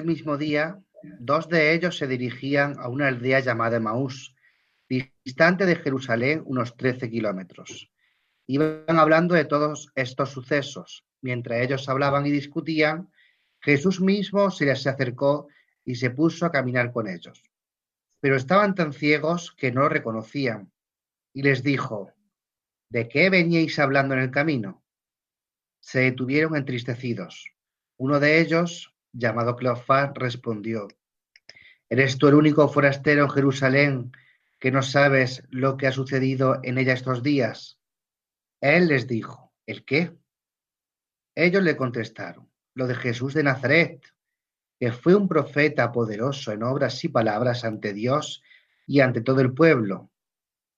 Aquel mismo día, dos de ellos se dirigían a una aldea llamada Maús, distante de Jerusalén unos trece kilómetros. Iban hablando de todos estos sucesos. Mientras ellos hablaban y discutían, Jesús mismo se les acercó y se puso a caminar con ellos. Pero estaban tan ciegos que no lo reconocían. Y les dijo, ¿de qué veníais hablando en el camino? Se detuvieron entristecidos. Uno de ellos, llamado Cleofás, respondió, ¿Eres tú el único forastero en Jerusalén que no sabes lo que ha sucedido en ella estos días? Él les dijo, ¿el qué? Ellos le contestaron, lo de Jesús de Nazaret, que fue un profeta poderoso en obras y palabras ante Dios y ante todo el pueblo.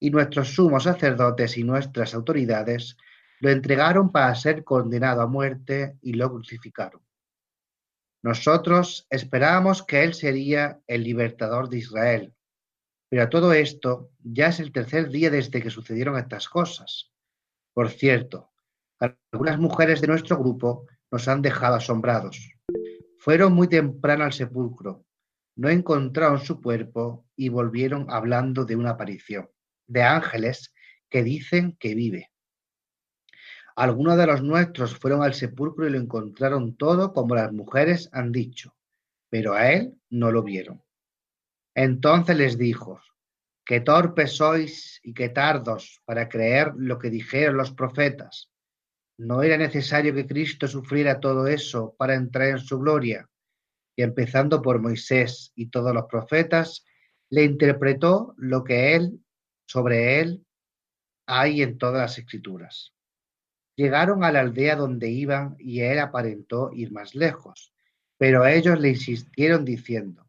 Y nuestros sumos sacerdotes y nuestras autoridades lo entregaron para ser condenado a muerte y lo crucificaron. Nosotros esperábamos que Él sería el libertador de Israel, pero a todo esto ya es el tercer día desde que sucedieron estas cosas. Por cierto, algunas mujeres de nuestro grupo nos han dejado asombrados. Fueron muy temprano al sepulcro, no encontraron su cuerpo y volvieron hablando de una aparición, de ángeles que dicen que vive. Algunos de los nuestros fueron al sepulcro y lo encontraron todo como las mujeres han dicho, pero a él no lo vieron. Entonces les dijo, qué torpes sois y qué tardos para creer lo que dijeron los profetas. ¿No era necesario que Cristo sufriera todo eso para entrar en su gloria? Y empezando por Moisés y todos los profetas, le interpretó lo que él, sobre él, hay en todas las escrituras. Llegaron a la aldea donde iban y él aparentó ir más lejos, pero ellos le insistieron diciendo,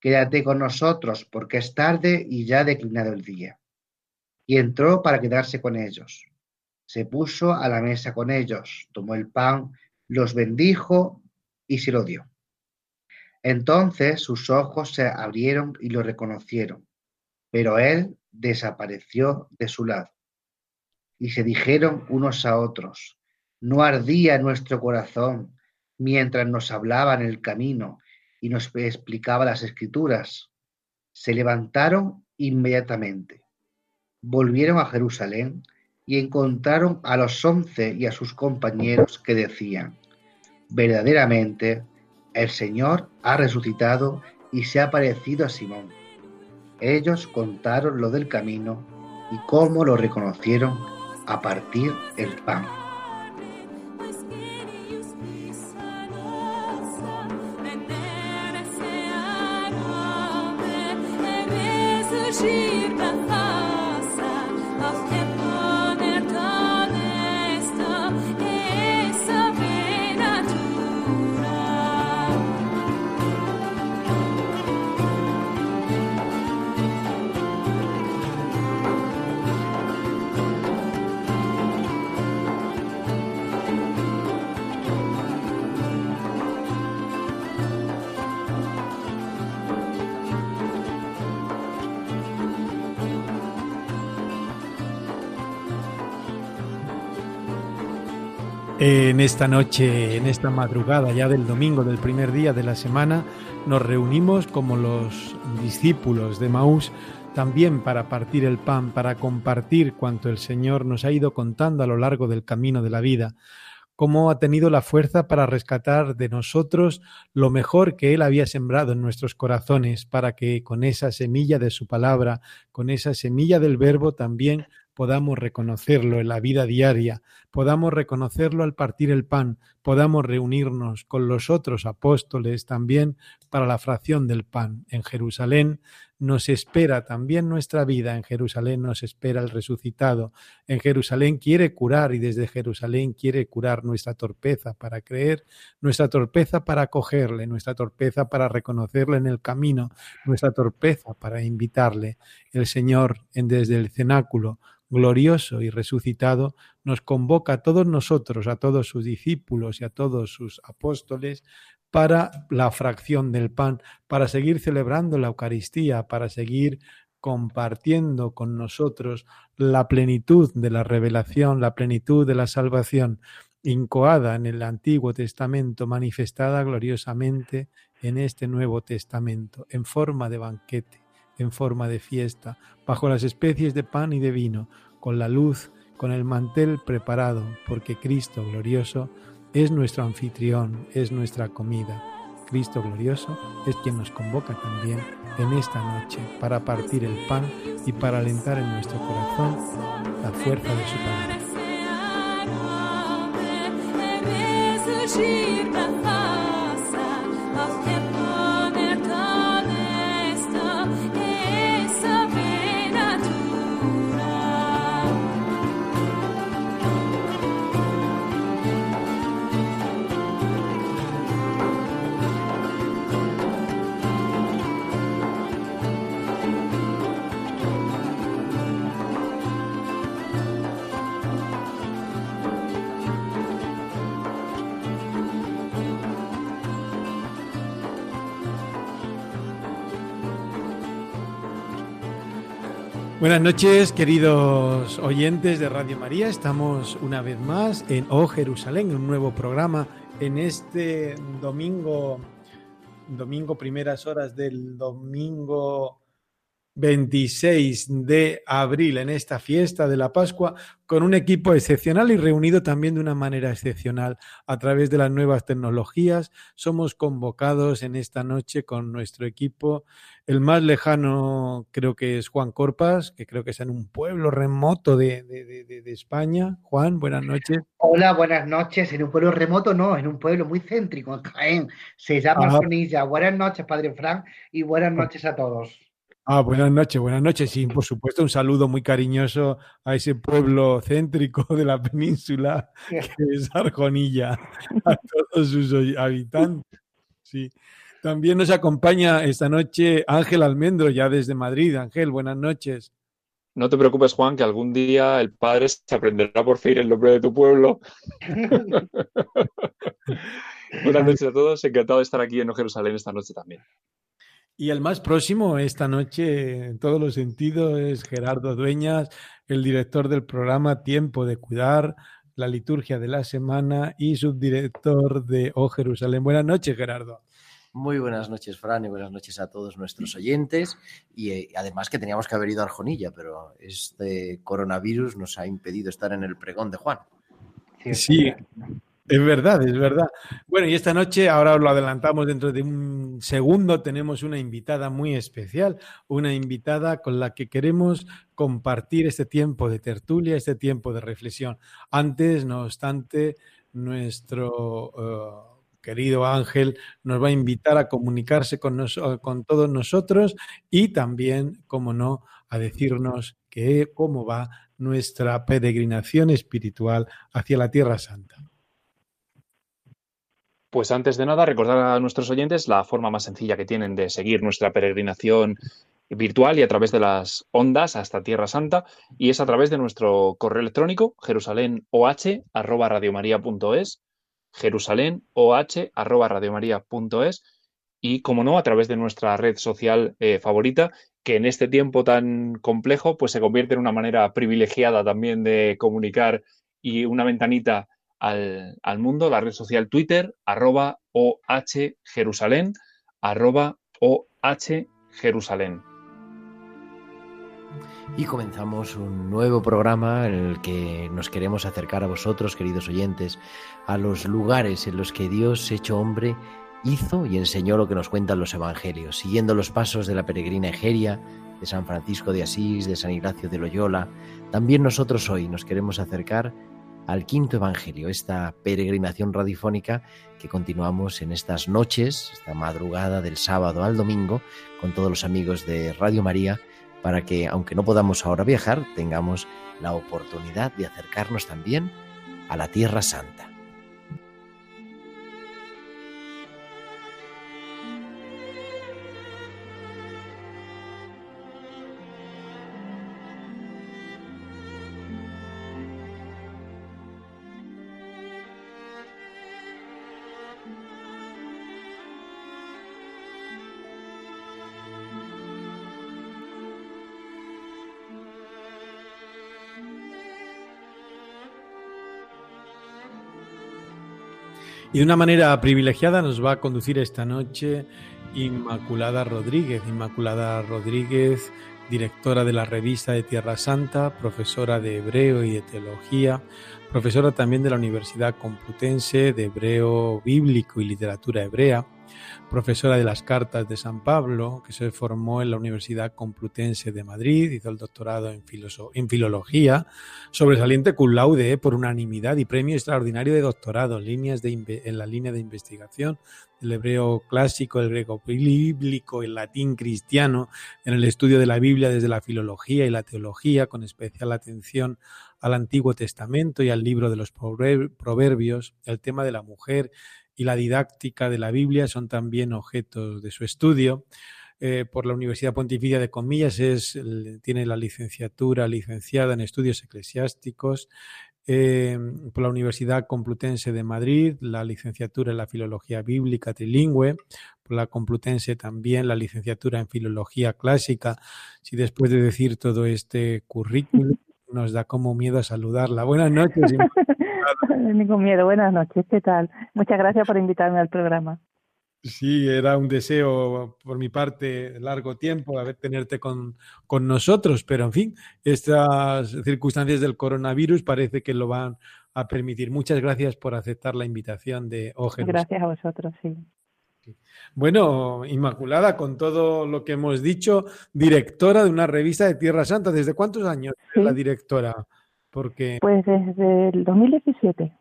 Quédate con nosotros porque es tarde y ya ha declinado el día. Y entró para quedarse con ellos. Se puso a la mesa con ellos, tomó el pan, los bendijo y se lo dio. Entonces sus ojos se abrieron y lo reconocieron, pero él desapareció de su lado. Y se dijeron unos a otros, ¿no ardía nuestro corazón mientras nos hablaba en el camino y nos explicaba las escrituras? Se levantaron inmediatamente, volvieron a Jerusalén y encontraron a los once y a sus compañeros que decían, verdaderamente el Señor ha resucitado y se ha parecido a Simón. Ellos contaron lo del camino y cómo lo reconocieron a partir el pan. En esta noche, en esta madrugada ya del domingo del primer día de la semana, nos reunimos como los discípulos de Maús también para partir el pan, para compartir cuanto el Señor nos ha ido contando a lo largo del camino de la vida, cómo ha tenido la fuerza para rescatar de nosotros lo mejor que Él había sembrado en nuestros corazones, para que con esa semilla de su palabra, con esa semilla del verbo también podamos reconocerlo en la vida diaria, podamos reconocerlo al partir el pan, podamos reunirnos con los otros apóstoles también para la fracción del pan. En Jerusalén nos espera también nuestra vida, en Jerusalén nos espera el resucitado, en Jerusalén quiere curar y desde Jerusalén quiere curar nuestra torpeza para creer, nuestra torpeza para acogerle, nuestra torpeza para reconocerle en el camino, nuestra torpeza para invitarle. El Señor en desde el cenáculo glorioso y resucitado, nos convoca a todos nosotros, a todos sus discípulos y a todos sus apóstoles, para la fracción del pan, para seguir celebrando la Eucaristía, para seguir compartiendo con nosotros la plenitud de la revelación, la plenitud de la salvación, incoada en el Antiguo Testamento, manifestada gloriosamente en este Nuevo Testamento, en forma de banquete, en forma de fiesta, bajo las especies de pan y de vino, con la luz, con el mantel preparado, porque Cristo glorioso es nuestro anfitrión, es nuestra comida. Cristo glorioso es quien nos convoca también en esta noche para partir el pan y para alentar en nuestro corazón la fuerza de su palabra. Buenas noches, queridos oyentes de Radio María. Estamos una vez más en Oh Jerusalén, un nuevo programa en este domingo, domingo primeras horas del domingo 26 de abril en esta fiesta de la Pascua con un equipo excepcional y reunido también de una manera excepcional a través de las nuevas tecnologías. Somos convocados en esta noche con nuestro equipo. El más lejano creo que es Juan Corpas, que creo que es en un pueblo remoto de, de, España. Juan, buenas noches. Hola, buenas noches. En un pueblo remoto no, en un pueblo muy céntrico, en Jaén. Se llama Sonilla. Buenas noches, Padre Frank, y buenas noches a todos. Ah, buenas noches, buenas noches. Sí, por supuesto, un saludo muy cariñoso a ese pueblo céntrico de la península que es Arjonilla, a todos sus habitantes. Sí. También nos acompaña esta noche Ángel Almendro, ya desde Madrid. Ángel, buenas noches. No te preocupes, Juan, que algún día el padre se aprenderá por fin el nombre de tu pueblo. buenas noches a todos, encantado de estar aquí en Jerusalén esta noche también. Y el más próximo esta noche, en todos los sentidos, es Gerardo Dueñas, el director del programa Tiempo de Cuidar, la liturgia de la semana y subdirector de O Jerusalén. Buenas noches, Gerardo. Muy buenas noches, Fran, y buenas noches a todos nuestros oyentes. Y eh, además que teníamos que haber ido a Arjonilla, pero este coronavirus nos ha impedido estar en el pregón de Juan. Sí, es verdad, es verdad. Bueno, y esta noche, ahora lo adelantamos dentro de un segundo, tenemos una invitada muy especial, una invitada con la que queremos compartir este tiempo de tertulia, este tiempo de reflexión. Antes, no obstante, nuestro eh, querido Ángel nos va a invitar a comunicarse con, con todos nosotros y también, como no, a decirnos que, cómo va nuestra peregrinación espiritual hacia la Tierra Santa. Pues antes de nada, recordar a nuestros oyentes la forma más sencilla que tienen de seguir nuestra peregrinación virtual y a través de las ondas hasta Tierra Santa, y es a través de nuestro correo electrónico jerusalénoh@radiomaria.es, jerusalénoh@radiomaria.es y como no a través de nuestra red social eh, favorita que en este tiempo tan complejo pues se convierte en una manera privilegiada también de comunicar y una ventanita al, mundo, la red social Twitter, arroba OH Jerusalén, arroba OH Jerusalén. Y comenzamos un nuevo programa en el que nos queremos acercar a vosotros, queridos oyentes, a los lugares en los que Dios, hecho hombre, hizo y enseñó lo que nos cuentan los evangelios, siguiendo los pasos de la peregrina Egeria de San Francisco de Asís, de San Ignacio de Loyola, también nosotros hoy nos queremos acercar al quinto Evangelio, esta peregrinación radiofónica que continuamos en estas noches, esta madrugada del sábado al domingo, con todos los amigos de Radio María, para que, aunque no podamos ahora viajar, tengamos la oportunidad de acercarnos también a la Tierra Santa. De una manera privilegiada nos va a conducir esta noche Inmaculada Rodríguez. Inmaculada Rodríguez, directora de la revista de Tierra Santa, profesora de hebreo y de teología, profesora también de la Universidad Complutense de Hebreo Bíblico y Literatura Hebrea profesora de las cartas de San Pablo, que se formó en la Universidad Complutense de Madrid, hizo el doctorado en, filología, sobresaliente cum laude por unanimidad y premio extraordinario de doctorado líneas en la línea de investigación del hebreo clásico, el griego bíblico, el latín cristiano, en el estudio de la Biblia desde la filología y la teología, con especial atención al Antiguo Testamento y al libro de los Proverbios, el tema de la mujer y la didáctica de la Biblia son también objetos de su estudio. Eh, por la Universidad Pontificia de Comillas es, tiene la licenciatura licenciada en estudios eclesiásticos. Eh, por la Universidad Complutense de Madrid, la licenciatura en la Filología Bíblica Trilingüe, por la Complutense también la licenciatura en Filología Clásica. Si después de decir todo este currículum nos da como miedo saludarla. Buenas noches. Ningún miedo. Buenas noches. ¿Qué tal? Muchas gracias por invitarme al programa. Sí, era un deseo por mi parte largo tiempo haber tenerte con, con, nosotros, pero en fin, estas circunstancias del coronavirus parece que lo van a permitir. Muchas gracias por aceptar la invitación de Ógenes. Gracias a vosotros, sí. Bueno, Inmaculada, con todo lo que hemos dicho, directora de una revista de Tierra Santa. ¿Desde cuántos años es la directora? Porque... Pues desde el 2017.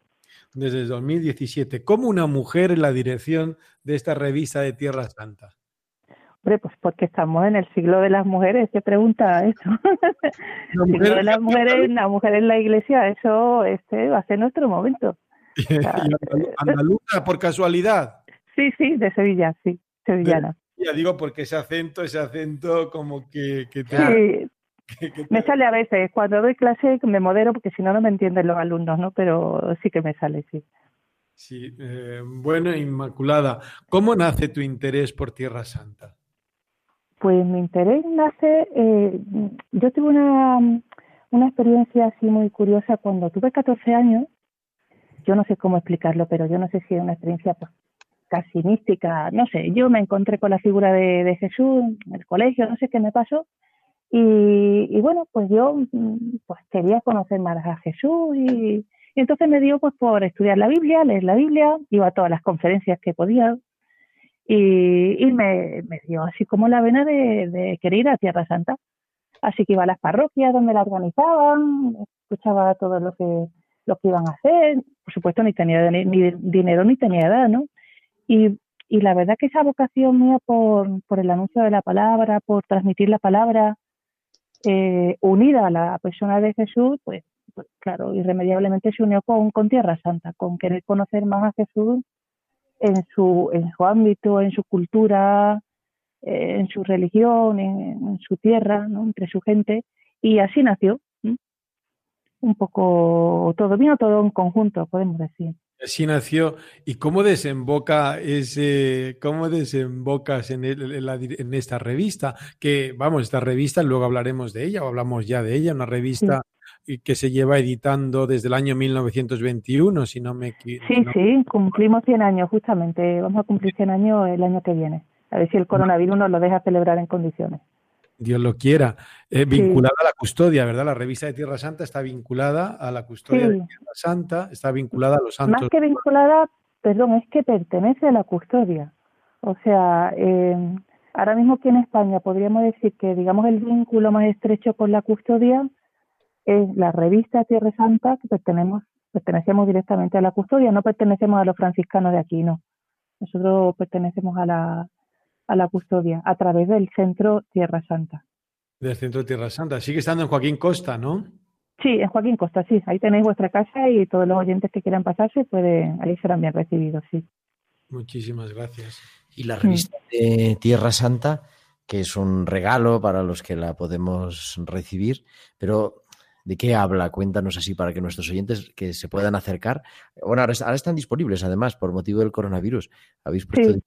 Desde el 2017. ¿Cómo una mujer en la dirección de esta revista de Tierra Santa? Hombre, pues porque estamos en el siglo de las mujeres. ¿Qué pregunta eso? el siglo de las mujeres, la mujer en la iglesia, eso este va a ser nuestro momento. ¿Andaluza por casualidad? Sí, sí, de Sevilla, sí, sevillana. Ya digo porque ese acento, ese acento como que, te... Sí, me sale a veces, cuando doy clase me modero porque si no, no me entienden los alumnos, ¿no? Pero sí que me sale, sí. Sí, eh, bueno, Inmaculada, ¿cómo nace tu interés por Tierra Santa? Pues mi interés nace, eh, yo tuve una, una experiencia así muy curiosa cuando tuve 14 años, yo no sé cómo explicarlo, pero yo no sé si es una experiencia pues, casi mística, no sé, yo me encontré con la figura de, Jesús en el colegio, no sé qué me pasó, y, bueno, pues yo mm, pues quería conocer más a Jesús y, entonces me dio pues por estudiar la Biblia, leer la Biblia, iba a todas las conferencias que podía y, me, dio así como la vena de, querer ir a Tierra Santa. Así que iba a las parroquias donde la organizaban, escuchaba todo lo que, lo que iban a hacer, por supuesto ni tenía ni dinero ni tenía edad, ¿no? Y, y la verdad que esa vocación mía por, por el anuncio de la palabra, por transmitir la palabra, eh, unida a la persona de Jesús, pues, pues, claro, irremediablemente se unió con, con Tierra Santa, con querer conocer más a Jesús en su, en su ámbito, en su cultura, eh, en su religión, en, su tierra, ¿no? entre su gente, y así nació. Un poco todo, vino todo en conjunto, podemos decir. Así nació. ¿Y cómo desemboca ese, cómo desembocas en, en, esta revista? Que, vamos, esta revista, luego hablaremos de ella, o hablamos ya de ella, una revista que se lleva editando desde el año 1921, si no me equivoco. Sí, sí, cumplimos 100 años, justamente. Vamos a cumplir 100 años el año que viene. A ver si el coronavirus nos lo deja celebrar en condiciones. Dios lo quiera, eh, vinculada a la custodia, ¿verdad? La revista de Tierra Santa está vinculada a la custodia de Tierra Santa, está vinculada a los santos. Más que vinculada, perdón, es que pertenece a la custodia. O sea, eh, ahora mismo aquí en España podríamos decir que, digamos, el vínculo más estrecho con la custodia es la revista Tierra Santa, que pertenecemos, pertenecemos directamente a la custodia, no pertenecemos a los franciscanos de aquí, no. Nosotros pertenecemos a la, a la custodia a través del Centro Tierra Santa. Del Centro Tierra Santa. Sigue estando en Joaquín Costa, ¿no? Sí, en Joaquín Costa, sí. Ahí tenéis vuestra casa y todos los oyentes que quieran pasarse, pueden, ahí serán bien recibidos, sí. Muchísimas gracias. Y la revista de Tierra Santa, que es un regalo para los que la podemos recibir, pero ¿de qué habla? Cuéntanos así para que nuestros oyentes que se puedan acercar. Bueno, ahora, están disponibles además por motivo del coronavirus. Habéis puesto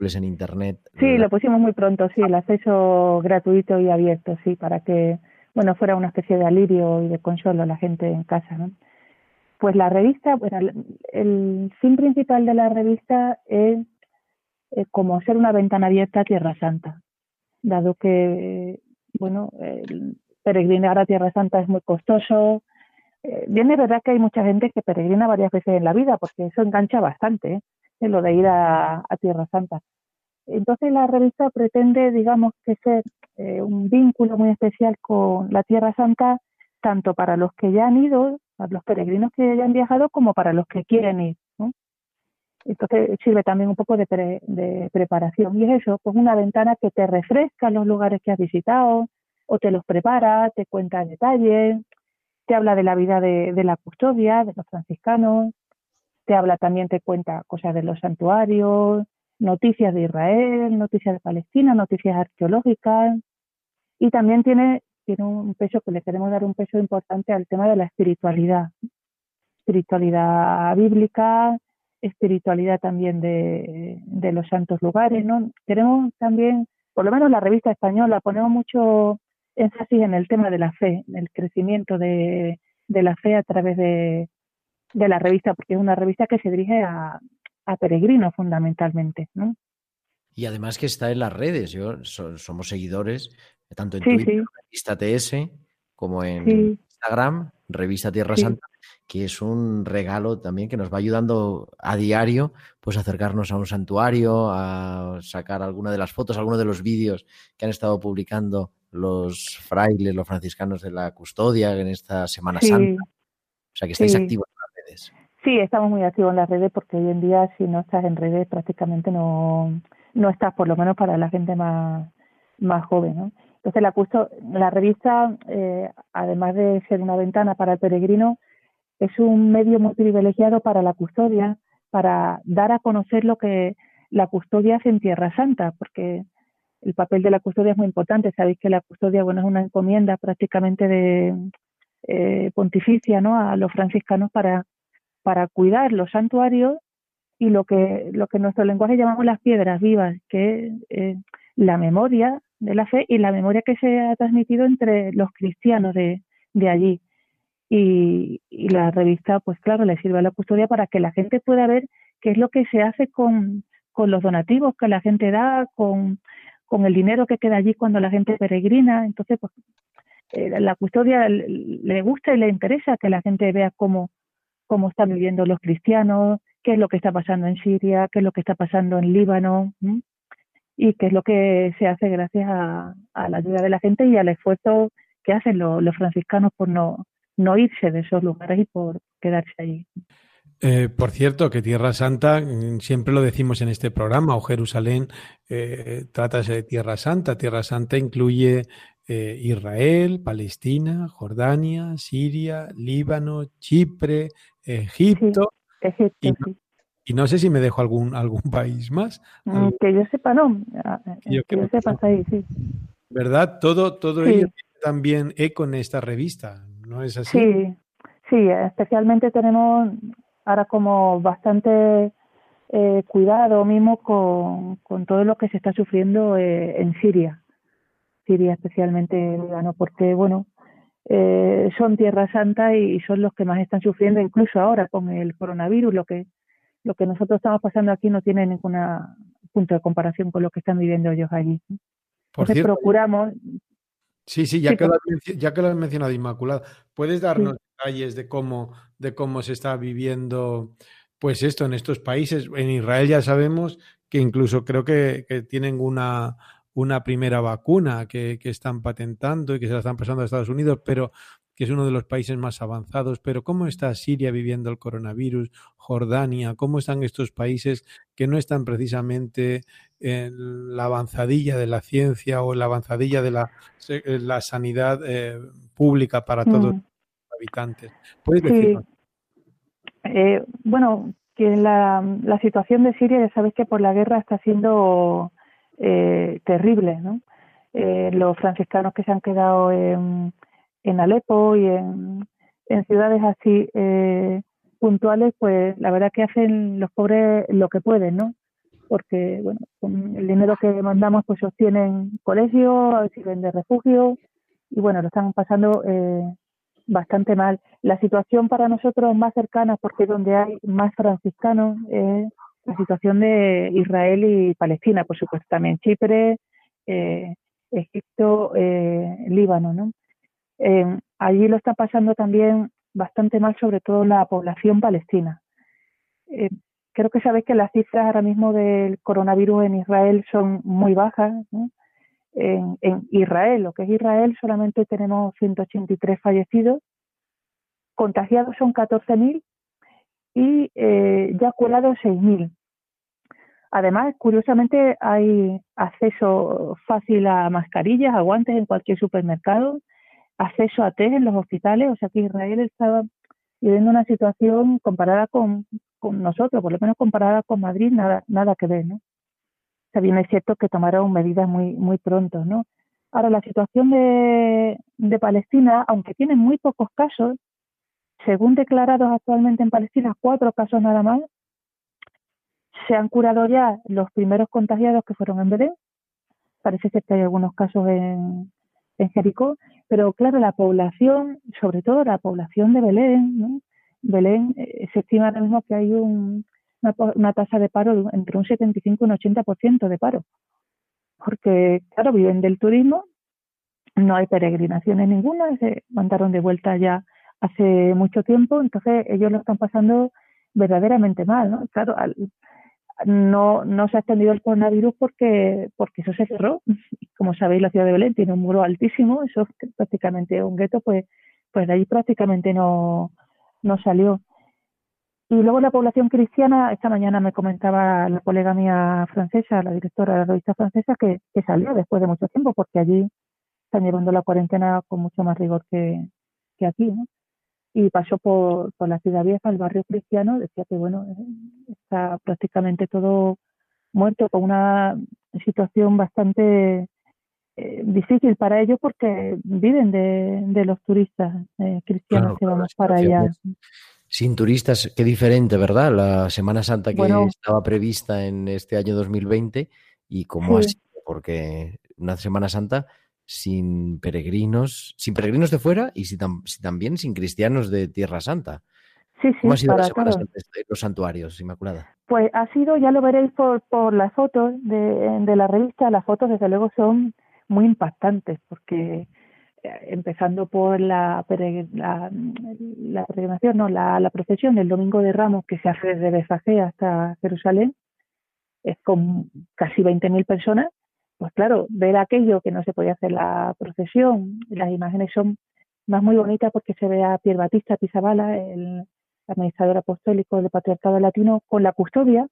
disponibles en internet. Sí, lo pusimos muy pronto, sí, el acceso gratuito y abierto, sí, para que bueno fuera una especie de alirio y de consuelo a la gente en casa, ¿no? Pues la revista, bueno, el fin principal de la revista es eh, como ser una ventana abierta a Tierra Santa, dado que, bueno, peregrinar a Tierra Santa es muy costoso. Eh, bien, es verdad que hay mucha gente que peregrina varias veces en la vida, porque eso engancha bastante, ¿eh? Lo de ir a, Tierra Santa. Entonces la revista pretende, digamos, que ser eh, un vínculo muy especial con la Tierra Santa, tanto para los que ya han ido, para los peregrinos que ya han viajado, como para los que quieren ir. Entonces sirve también un poco de, preparación. Y es eso, pues una ventana que te refresca los lugares que has visitado, o te los prepara, te cuenta detalles, te habla de la vida de, la custodia, de los franciscanos, te habla también, te cuenta cosas de los santuarios, noticias de Israel, noticias de Palestina, noticias arqueológicas, y también tiene, tiene un peso que le queremos dar un peso importante al tema de la espiritualidad, espiritualidad bíblica, espiritualidad también de, los santos lugares, ¿no? Queremos también, por lo menos la revista española, ponemos mucho énfasis en el tema de la fe, en el crecimiento de, la fe a través de, la revista, porque es una revista que se dirige a, peregrinos fundamentalmente, ¿no? Y además que está en las redes, yo somos seguidores, tanto en Twitter, Revista TS, como en Instagram, Revista Tierra Santa, que es un regalo también que nos va ayudando a diario, pues acercarnos a un santuario, a sacar alguna de las fotos, alguno de los vídeos que han estado publicando los frailes, los franciscanos de la custodia en esta Semana Santa. O sea que estáis activos. Sí, estamos muy activos en las redes porque hoy en día si no estás en redes prácticamente no, no estás, por lo menos para la gente más, más joven. ¿no? Entonces la, la revista, eh, además de ser una ventana para el peregrino, es un medio muy privilegiado para la custodia, para dar a conocer lo que la custodia hace en Tierra Santa, porque el papel de la custodia es muy importante. Sabéis que la custodia, bueno, es una encomienda prácticamente de eh, pontificia, ¿no? A los franciscanos para, para cuidar los santuarios y lo que, lo que en nuestro lenguaje llamamos las piedras vivas, que es eh, la memoria de la fe y la memoria que se ha transmitido entre los cristianos de, de allí y, la revista, pues claro, le sirve a la custodia para que la gente pueda ver qué es lo que se hace con, con los donativos que la gente da, con, con, el dinero que queda allí cuando la gente peregrina. Entonces, pues eh, la custodia le gusta y le interesa que la gente vea cómo, cómo están viviendo los cristianos, qué es lo que está pasando en Siria, qué es lo que está pasando en Líbano. y qué es lo que se hace gracias a, la ayuda de la gente y al esfuerzo que hacen los franciscanos por no no irse de esos lugares y por quedarse allí. Eh, por cierto, que Tierra Santa, mm, siempre lo decimos en este programa, o Jerusalén, eh, trata de Tierra Santa. Tierra Santa incluye eh, Israel, Palestina, Jordania, Siria, Líbano, Chipre, Egipto. y, no sé si me dejo algún, algún país más. Mm, que yo sepa, no. Ah, que yo sepa, ahí, sí. ¿Verdad? Todo, todo ello tiene también eco en esta revista. ¿no es así? Sí, sí, especialmente tenemos ahora como bastante eh, cuidado mismo con, con, todo lo que se está sufriendo eh, en Siria, Siria especialmente Líbano, porque bueno, eh, son Tierra Santa y son los que más están sufriendo, incluso ahora con el coronavirus, lo que lo que nosotros estamos pasando aquí no tiene ningún punto de comparación con lo que están viviendo ellos allí. Entonces procuramos Sí, sí, ya, que, lo has, ya que lo has mencionado, Inmaculada, ¿puedes darnos detalles de cómo, de cómo se está viviendo pues esto en estos países? En Israel ya sabemos que incluso creo que, tienen una, una primera vacuna que, que, están patentando y que se la están pasando a Estados Unidos, pero que es uno de los países más avanzados. Pero ¿cómo está Siria viviendo el coronavirus? Jordania, ¿cómo están estos países que no están precisamente en la avanzadilla de la ciencia o en la avanzadilla de la, la sanidad eh, pública para todos mm. los habitantes? ¿Puedes decirlo? Eh, bueno, que la, la situación de Siria, ya sabes que por la guerra está siendo eh, terrible, ¿no? Eh, los franciscanos que se han quedado en, Alepo y en, en ciudades así eh, puntuales, pues la verdad que hacen los pobres lo que pueden, ¿no? Porque, bueno, con el dinero que mandamos, pues sostienen colegios, sirven de refugio y, bueno, lo están pasando eh, bastante mal. La situación para nosotros más cercana, porque donde hay más franciscanos, es la situación de Israel y Palestina, por supuesto, también Chipre, eh, Egipto, eh, Líbano, ¿no? Eh, allí lo está pasando también bastante mal, sobre todo la población palestina. Creo que sabéis que las cifras ahora mismo del coronavirus en Israel son muy bajas. En, Israel, lo que es Israel, solamente tenemos 183 fallecidos, contagiados son 14.000 y eh, ya curados 6.000. Además, curiosamente, hay acceso fácil a mascarillas, a guantes en cualquier supermercado acceso a test en los hospitales, o sea que Israel estaba viviendo una situación comparada con, nosotros, por lo menos comparada con Madrid, nada, nada que ver, ¿no? O sea, bien es cierto que tomaron medidas muy, muy pronto, ¿no? Ahora, la situación de, de Palestina, aunque tiene muy pocos casos, según declarados actualmente en Palestina, cuatro casos nada más, se han curado ya los primeros contagiados que fueron en Belén. Parece ser que hay algunos casos en, en Jericó, pero claro, la población, sobre todo la población de Belén. Belén eh, se estima ahora mismo que hay un, una, tasa de paro entre un 75 y un 80% de paro, porque claro, viven del turismo, no hay peregrinaciones ninguna, se mandaron de vuelta ya hace mucho tiempo, entonces ellos lo están pasando verdaderamente mal, ¿no? Claro, al, no, no se ha extendido el coronavirus porque, porque eso se cerró. Como sabéis, la ciudad de Belén tiene un muro altísimo, eso es prácticamente un gueto, pues, pues de ahí prácticamente no, no salió. Y luego la población cristiana, esta mañana me comentaba la colega mía francesa, la directora de la revista francesa, que, que salió después de mucho tiempo, porque allí están llevando la cuarentena con mucho más rigor que, que aquí, ¿no? Y pasó por, por la ciudad vieja, el barrio cristiano, decía que bueno, está prácticamente todo muerto, con una situación bastante eh, difícil para ellos porque viven de, de los turistas eh, cristianos que vamos para allá. Sin turistas, qué diferente, ¿verdad? La Semana Santa que estaba prevista en este año 2020 y cómo ha sido, porque una Semana Santa sin peregrinos, sin peregrinos de fuera y si, también sin cristianos de Tierra Santa. Sí, sí, ¿Cómo ha sido los santuarios, Inmaculada? Pues ha sido, ya lo veréis por, por las fotos de, de la revista, las fotos desde luego son muy impactantes porque eh, empezando por la, la, la peregrinación, no, la, la, procesión del Domingo de Ramos que se hace desde Betfagé hasta Jerusalén, es con casi 20.000 personas pues claro, ver aquello que no se podía hacer la procesión, las imágenes son más muy bonitas porque se ve a Pier Batista Pizabala, el administrador apostólico del Patriarcado Latino, con la custodia,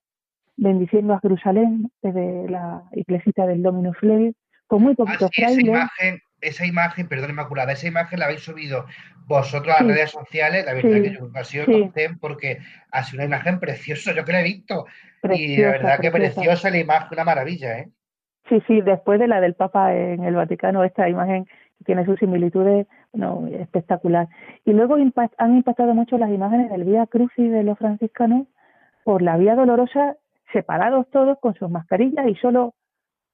bendiciendo a Jerusalén desde la iglesita del Dominus Levi, con muy poquitos ah, frailes. Esa imagen, esa imagen, perdón, Inmaculada, esa imagen la habéis subido vosotros a las redes sociales, la verdad que yo nunca he sido porque ha sido una imagen preciosa, yo que la he visto. y la verdad que preciosa la imagen, una maravilla, ¿eh? Sí, sí, después de la del Papa en el Vaticano, esta imagen tiene sus similitudes no, espectacular. Y luego han impactado mucho las imágenes del Vía Crucis de los franciscanos por la Vía Dolorosa, separados todos con sus mascarillas y solo,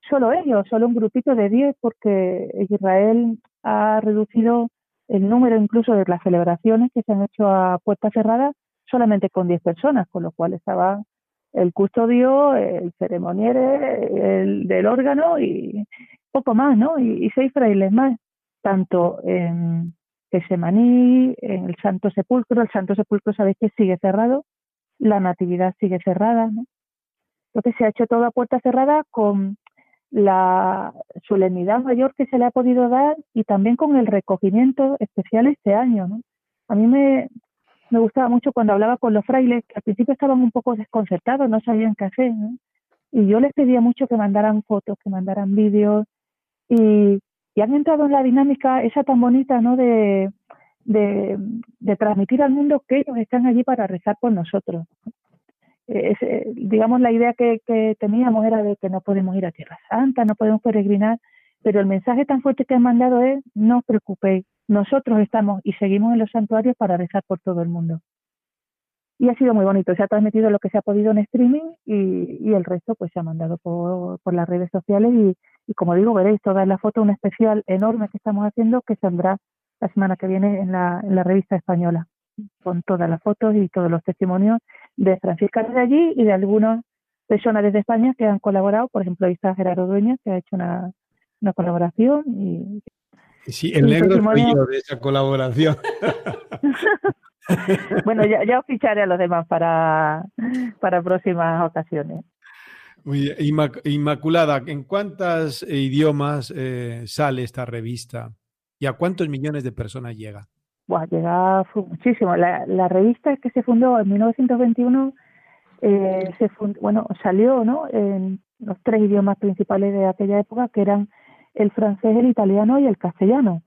solo ellos, solo un grupito de 10, porque Israel ha reducido el número incluso de las celebraciones que se han hecho a puertas cerradas solamente con 10 personas, con lo cual estaban el custodio, el ceremoniere, el del órgano y poco más, ¿no? Y, seis frailes más, tanto en Gesemaní, en el Santo Sepulcro, el Santo Sepulcro sabéis que sigue cerrado, la Natividad sigue cerrada, ¿no? Entonces se ha hecho todo a puerta cerrada con la solemnidad mayor que se le ha podido dar y también con el recogimiento especial este año. ¿no? A mí me, me gustaba mucho cuando hablaba con los frailes, que al principio estaban un poco desconcertados, no sabían qué hacer. ¿no? Y yo les pedía mucho que mandaran fotos, que mandaran vídeos y, y han entrado en la dinámica esa tan bonita ¿no? de, de, de transmitir al mundo que ellos están allí para rezar por nosotros. Eh, digamos, la idea que, que, teníamos era de que no podemos ir a Tierra Santa, no podemos peregrinar, pero el mensaje tan fuerte que han mandado es, no os preocupéis, nosotros estamos y seguimos en los santuarios para rezar por todo el mundo. Y ha sido muy bonito, se ha transmitido lo que se ha podido en streaming y, el resto pues se ha mandado por, por las redes sociales y, y, como digo, veréis toda la foto, un especial enorme que estamos haciendo que saldrá la semana que viene en la, revista española, con todas las fotos y todos los testimonios de franciscanos de allí y de algunas personas desde España que han colaborado. Por ejemplo, ahí está Gerardo Dueñas, que ha hecho una, una colaboración. Y, sí, el negro soy de esa colaboración. bueno, ya, ya os ficharé a los demás para, para próximas ocasiones. Muy Inmaculada, ¿en cuántos idiomas eh, sale esta revista? ¿Y a cuántos millones de personas llega? Buah, llega muchísimo. La, la, revista que se fundó en 1921 eh, se fund, bueno, salió ¿no? en los tres idiomas principales de aquella época, que eran el francés, el italiano y el castellano.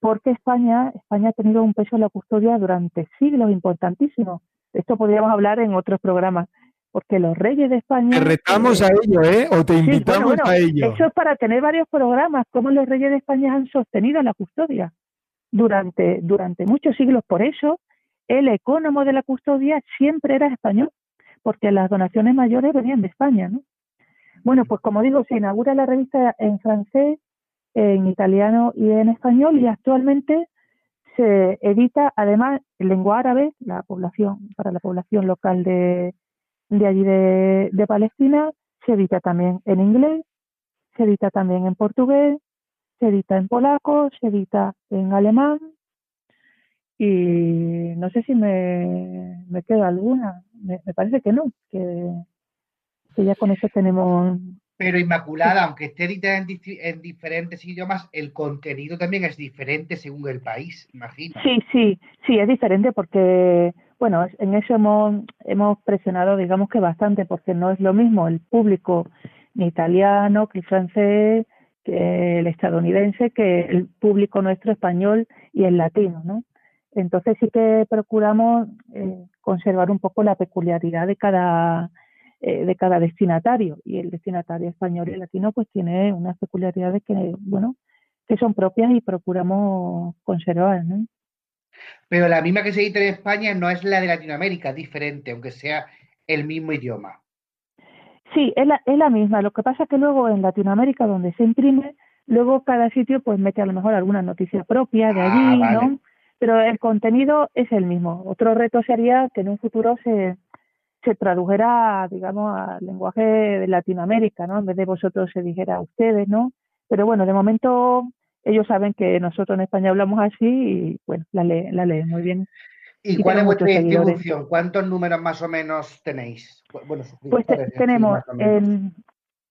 Porque España, España ha tenido un peso en la custodia durante siglos importantísimo. Esto podríamos hablar en otros programas porque los reyes de España... Te retamos eh, a ello, ¿eh? O te invitamos sí, bueno, bueno, a ello. Eso es para tener varios programas, cómo los reyes de España han sostenido la custodia durante, durante muchos siglos. Por eso, el ecónomo de la custodia siempre era español, porque las donaciones mayores venían de España, ¿no? Bueno, pues como digo, se inaugura la revista en francés, en italiano y en español, y actualmente se edita además en lengua árabe, la población, para la población local de, de allí de, Palestina, se edita también en inglés, se edita también en portugués, se edita en polaco, se edita en alemán y no sé si me, me queda alguna. Me, me, parece que no, que, que, ya con eso tenemos. Pero Inmaculada, aunque esté editada en, en, diferentes idiomas, el contenido también es diferente según el país, imagino. Sí, sí, sí, es diferente porque bueno, en eso hemos, hemos presionado, digamos que bastante, porque no es lo mismo el público ni italiano que el francés, que el estadounidense, que el público nuestro español y el latino, ¿no? Entonces sí que procuramos eh, conservar un poco la peculiaridad de cada eh, de cada destinatario y el destinatario español y latino pues tiene unas peculiaridades que bueno que son propias y procuramos conservar, ¿no? Pero la misma que se edita en España no es la de Latinoamérica, diferente, aunque sea el mismo idioma. Sí, es la, es la misma. Lo que pasa es que luego en Latinoamérica, donde se imprime, luego cada sitio pues mete a lo mejor alguna noticia propia de allí, ah, vale. ¿no? Pero el contenido es el mismo. Otro reto sería que en un futuro se, se tradujera, digamos, al lenguaje de Latinoamérica, ¿no? En vez de vosotros se dijera a ustedes, ¿no? Pero bueno, de momento ellos saben que nosotros en España hablamos así y bueno, la, lee, la leen muy bien. ¿Y, y cuál es vuestra distribución? ¿Cuántos números más o menos tenéis? Bueno, pues te, tenemos en,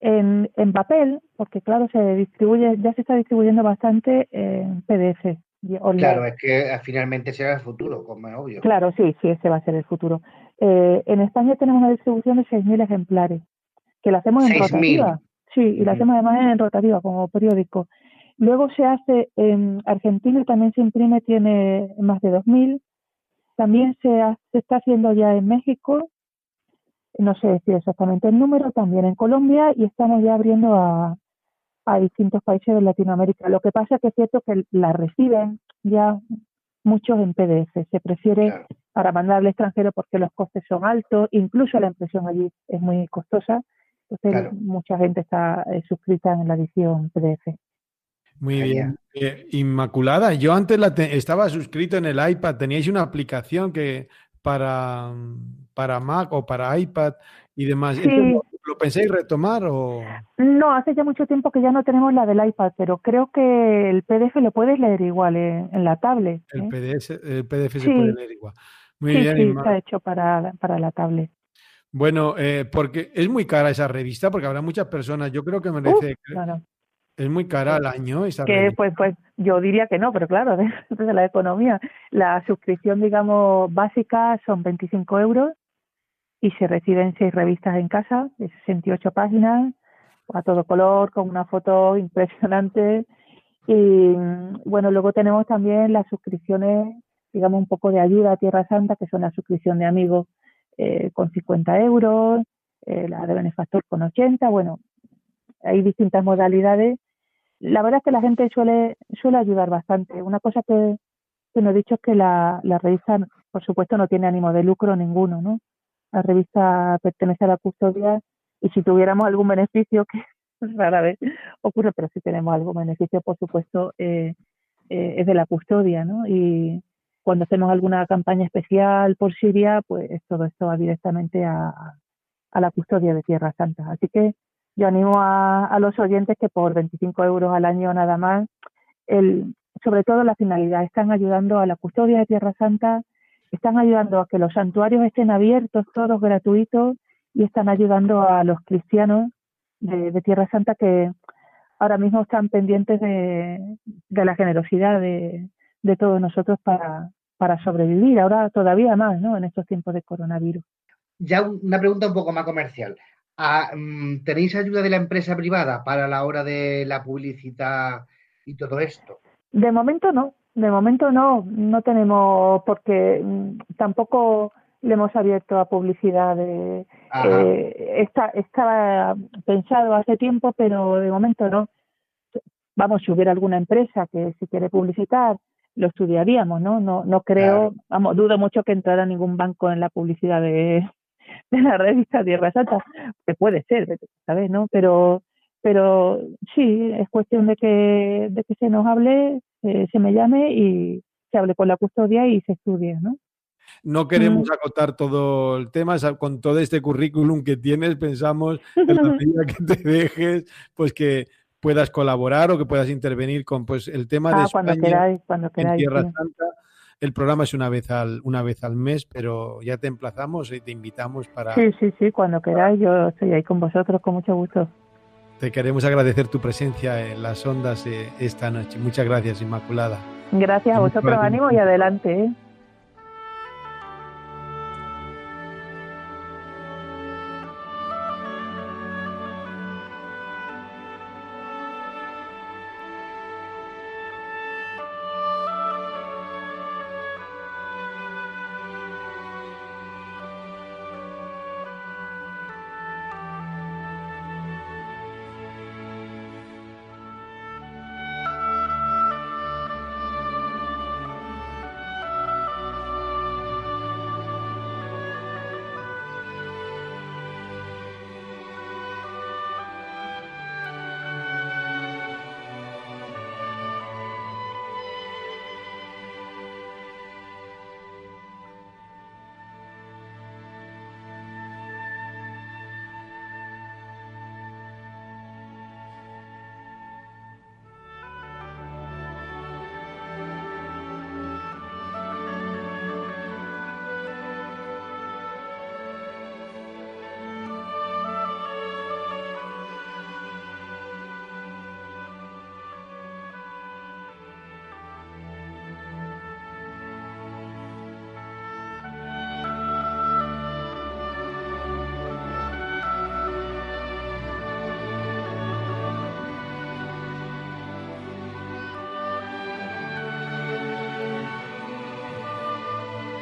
en, en, papel, porque claro, se distribuye, ya se está distribuyendo bastante en PDF. Claro, es que finalmente será el futuro, como es obvio. Claro, sí, sí, ese va a ser el futuro. Eh, en España tenemos una distribución de 6.000 ejemplares, que la hacemos en rotativa. Sí, y la hacemos además en rotativa, como periódico. Luego se hace en Argentina, también se imprime, tiene más de 2.000. También se, ha, se está haciendo ya en México, no sé decir exactamente el número, también en Colombia y estamos ya abriendo a, a distintos países de Latinoamérica. Lo que pasa es que es cierto que la reciben ya muchos en PDF. Se prefiere claro. Para mandar al extranjero porque los costes son altos, incluso la impresión allí es muy costosa. Entonces claro. mucha gente está eh, suscrita en la edición PDF. Muy bien. Eh, Inmaculada, yo antes la estaba suscrito en el iPad, teníais una aplicación que para, para Mac o para iPad y demás. Sí. ¿Lo, ¿Lo, pensáis retomar o...? No, hace ya mucho tiempo que ya no tenemos la del iPad, pero creo que el PDF lo puedes leer igual en, en la tablet. El, ¿eh? PDF, el PDF sí. se puede leer igual. Muy sí, bien, sí, está hecho para, para la tablet. Bueno, eh, porque es muy cara esa revista, porque habrá muchas personas, yo creo que merece... claro. Es muy cara al año esa que, Pues, pues yo diría que no, pero claro, desde la economía. La suscripción, digamos, básica son 25 euros y se reciben seis revistas en casa, de 68 páginas, a todo color, con una foto impresionante. Y bueno, luego tenemos también las suscripciones, digamos, un poco de ayuda a Tierra Santa, que son la suscripción de amigos eh, con 50 euros, eh, la de benefactor con 80, bueno, hay distintas modalidades. La verdad es que la gente suele, suele ayudar bastante. Una cosa que, que nos he dicho es que la, la revista, por supuesto, no tiene ánimo de lucro ninguno, ¿no? La revista pertenece a la custodia y si tuviéramos algún beneficio, que rara vez ocurre, pero si tenemos algún beneficio, por supuesto, eh, eh, es de la custodia, ¿no? Y cuando hacemos alguna campaña especial por Siria, pues todo esto va directamente a, la custodia de Tierra Santa. Así que yo animo a, a, los oyentes que por 25 euros al año nada más, el, sobre todo la finalidad, están ayudando a la custodia de Tierra Santa, están ayudando a que los santuarios estén abiertos, todos gratuitos, y están ayudando a los cristianos de, Tierra Santa que ahora mismo están pendientes de, la generosidad de, todos nosotros para, para sobrevivir, ahora todavía más, ¿no? En estos tiempos de coronavirus. Ya una pregunta un poco más comercial. Ah, mm, ¿Tenéis ayuda de la empresa privada para la hora de la publicidad y todo esto? De momento no, de momento no, no tenemos, porque mm, tampoco le hemos abierto a publicidad. De, eh, está, estaba pensado hace tiempo, pero de momento no. Vamos, si hubiera alguna empresa que si quiere publicitar, lo estudiaríamos, ¿no? No, no creo, vamos, dudo mucho que entrara ningún banco en la publicidad de, de la revista Tierra Santa, que puede ser, ¿sabes? ¿No? Pero, pero sí, es cuestión de que, de que se nos hable, eh, se me llame y se hable con la custodia y se estudie, ¿no? No queremos mm. acotar todo el tema, con todo este currículum que tienes, pensamos en la medida que te dejes, pues que puedas colaborar o que puedas intervenir con pues el tema de ah, cuando queráis, cuando queráis, en Tierra Santa. El programa es una vez al una vez al mes, pero ya te emplazamos y te invitamos para. Sí, sí, sí, cuando queráis, yo estoy ahí con vosotros con mucho gusto. Te queremos agradecer tu presencia en las ondas eh, esta noche. Muchas gracias, Inmaculada. Gracias a vosotros, ánimo y adelante. ¿eh?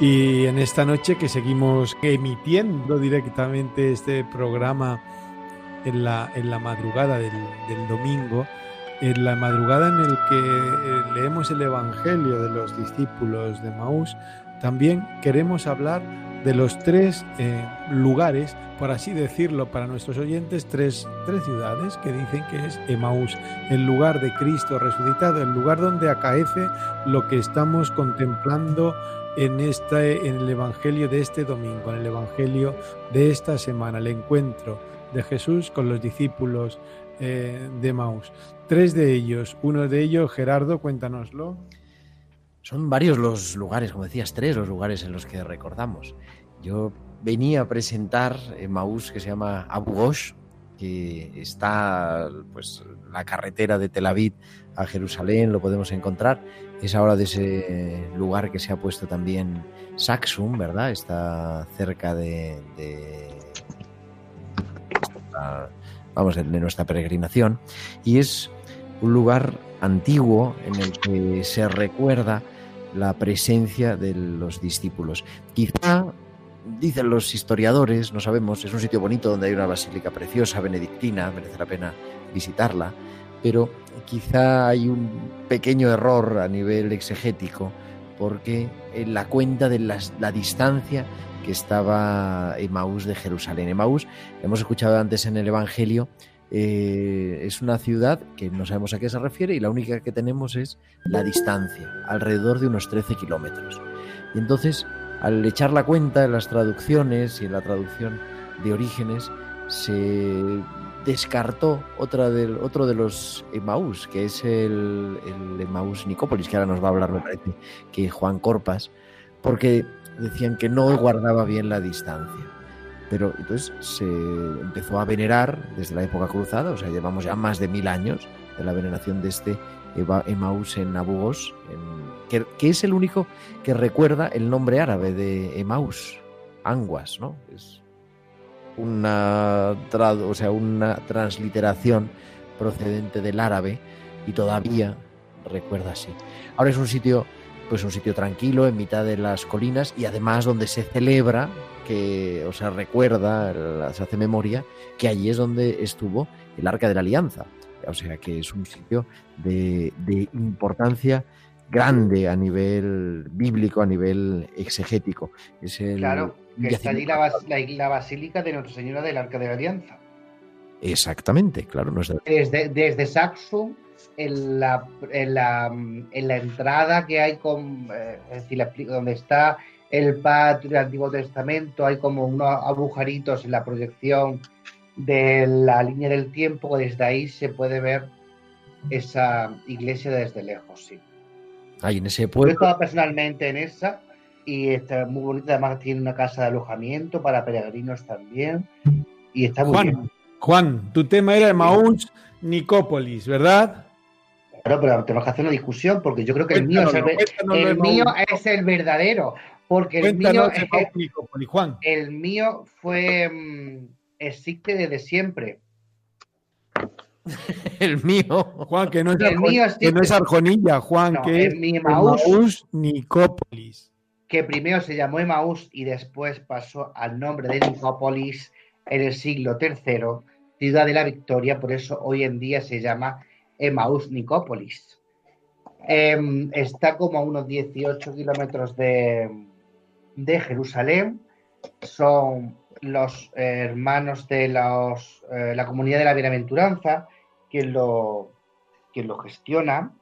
Y en esta noche que seguimos emitiendo directamente este programa en la, en la madrugada del, domingo, en la madrugada en el que eh, leemos el Evangelio de los discípulos de Maús, también queremos hablar de los tres eh, lugares, por así decirlo, para nuestros oyentes, tres, tres ciudades que dicen que es Emaús, el lugar de Cristo resucitado, el lugar donde acaece lo que estamos contemplando en, este, en el Evangelio de este domingo, en el Evangelio de esta semana, el encuentro de Jesús con los discípulos eh, de Maús. Tres de ellos, uno de ellos, Gerardo, cuéntanoslo. Son varios los lugares, como decías, tres los lugares en los que recordamos. Yo venía a presentar Maús que se llama Abu Ghosh, que está, pues, la carretera de Tel Aviv a Jerusalén, lo podemos encontrar. Es ahora de ese lugar que se ha puesto también Saxum, ¿verdad? Está cerca de, vamos, de nuestra peregrinación. Y es un lugar antiguo en el que se recuerda la presencia de los discípulos. Quizá, dicen los historiadores, no sabemos, es un sitio bonito donde hay una basílica preciosa, benedictina, merece la pena visitarla, pero quizá hay un pequeño error a nivel exegético, porque en la cuenta de la distancia que estaba Emaús de Jerusalén. Emaús, hemos escuchado antes en el Evangelio, eh, es una ciudad que no sabemos a qué se refiere y la única que tenemos es la distancia, alrededor de unos 13 kilómetros. Y entonces, al echar la cuenta en las traducciones y en la traducción de orígenes, se descartó otra del, otro de los Emaús, que es el, el Emaús Nicópolis, que ahora nos va a hablar, me parece, que Juan Corpas, porque decían que no guardaba bien la distancia. Pero entonces se empezó a venerar desde la época cruzada, o sea, llevamos ya más de mil años de la veneración de este Emaús en Abugos, que, que, es el único que recuerda el nombre árabe de Emaús, Anguas, ¿no? Es una, o sea, una transliteración procedente del árabe y todavía recuerda así. Ahora es un sitio pues un sitio tranquilo en mitad de las colinas y además donde se celebra que, o sea, recuerda, se hace memoria, que allí es donde estuvo el Arca de la Alianza. O sea, que es un sitio de, importancia grande a nivel bíblico, a nivel exegético. Es el, claro, que está allí la, basílica de Nuestra Señora del Arca de la Alianza. Exactamente, claro. No desde, desde Saxo, en la, en la, en la entrada que hay con, eh, es decir, donde está el patio del Antiguo Testamento, hay como unos agujeritos en la proyección de la línea del tiempo, desde ahí se puede ver esa iglesia desde lejos, sí. Ahí en ese pueblo. Yo estaba personalmente en esa y está muy bonita, además tiene una casa de alojamiento para peregrinos también y está muy Juan, bien. Juan, tu tema era Maús Nicópolis, ¿verdad? Claro, pero tenemos que hacer una discusión porque yo creo que el mío, es el, el mío es el verdadero. Porque el mío, Juan. el mío fue mm, existe desde siempre. el mío. Juan, que no es, que no es Arjonilla, Juan, que es Emaús Nicópolis. Que primero se llamó Emaús y después pasó al nombre de Nicópolis en el siglo III, ciudad de la Victoria, por eso hoy en día se llama Emaús Nicópolis. Em, está como a unos 18 kilómetros de, de Jerusalén son los hermanos de los, eh, la comunidad de la bienaventuranza quien lo, quien lo gestiona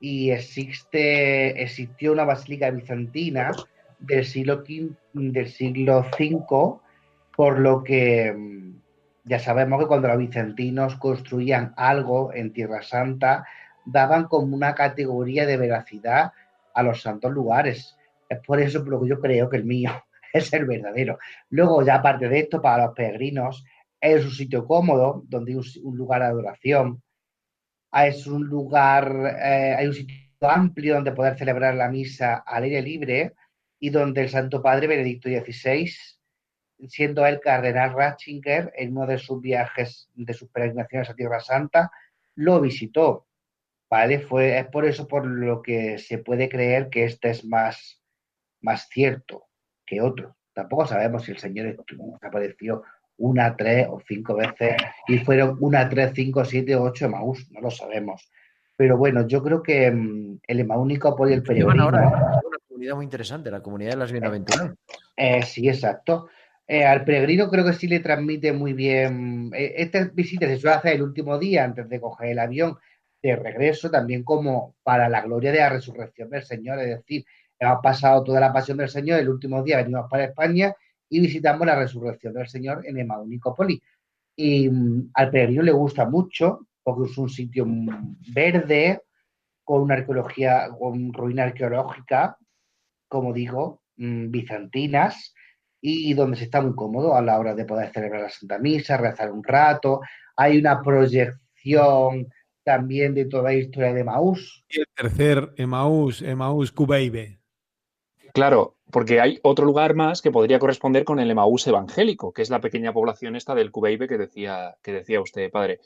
y existe, existió una basílica bizantina del siglo, del siglo V, por lo que mm, ya sabemos que cuando los bizantinos construían algo en Tierra Santa, daban como una categoría de veracidad a los santos lugares. Es por eso por lo que yo creo que el mío es el verdadero. Luego, ya aparte de esto, para los peregrinos, es un sitio cómodo, donde hay un, lugar de adoración. Es un lugar, eh, hay un sitio amplio donde poder celebrar la misa al aire libre y donde el Santo Padre Benedicto XVI, siendo el cardenal Ratzinger, en uno de sus viajes, de sus peregrinaciones a Tierra Santa, lo visitó. ¿Vale? Fue, es por eso por lo que se puede creer que este es más, más cierto que otro. Tampoco sabemos si el Señor apareció una, tres o cinco veces y fueron una, tres, cinco, siete, ocho Emaús, no lo sabemos. Pero bueno, yo creo que mm, el Emaúnico por el peregrinismo... Ahora una comunidad muy interesante, la comunidad de las bienaventuranzas. Eh, sí, exacto. Eh, al peregrino creo que sí le transmite muy bien. Eh, estas visitas se suele hacer el último día antes de coger el avión de regreso, también como para la gloria de la resurrección del Señor, es decir, Hemos pasado toda la pasión del Señor, el último día venimos para España y visitamos la resurrección del Señor en Emaúnico-Poli. Y mm, al peregrino le gusta mucho porque es un sitio verde, con una arqueología, con ruina arqueológica, como digo, mm, bizantinas, y donde se está muy cómodo a la hora de poder celebrar la Santa Misa, rezar un rato. Hay una proyección también de toda la historia de Emaús. Y el tercer Emaús, Emaús Cubeibe. Claro, porque hay otro lugar más que podría corresponder con el Emaús evangélico, que es la pequeña población esta del Cubeibe que decía, que decía usted, padre,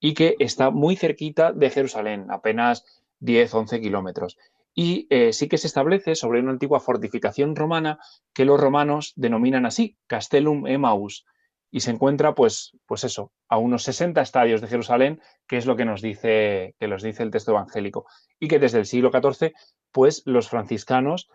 y que está muy cerquita de Jerusalén, apenas 10, 11 kilómetros. Y eh, sí que se establece sobre una antigua fortificación romana que los romanos denominan así, Castellum Emaus, y se encuentra, pues, pues eso, a unos 60 estadios de Jerusalén, que es lo que nos dice, que nos dice el texto evangélico, y que desde el siglo XIV, pues los franciscanos,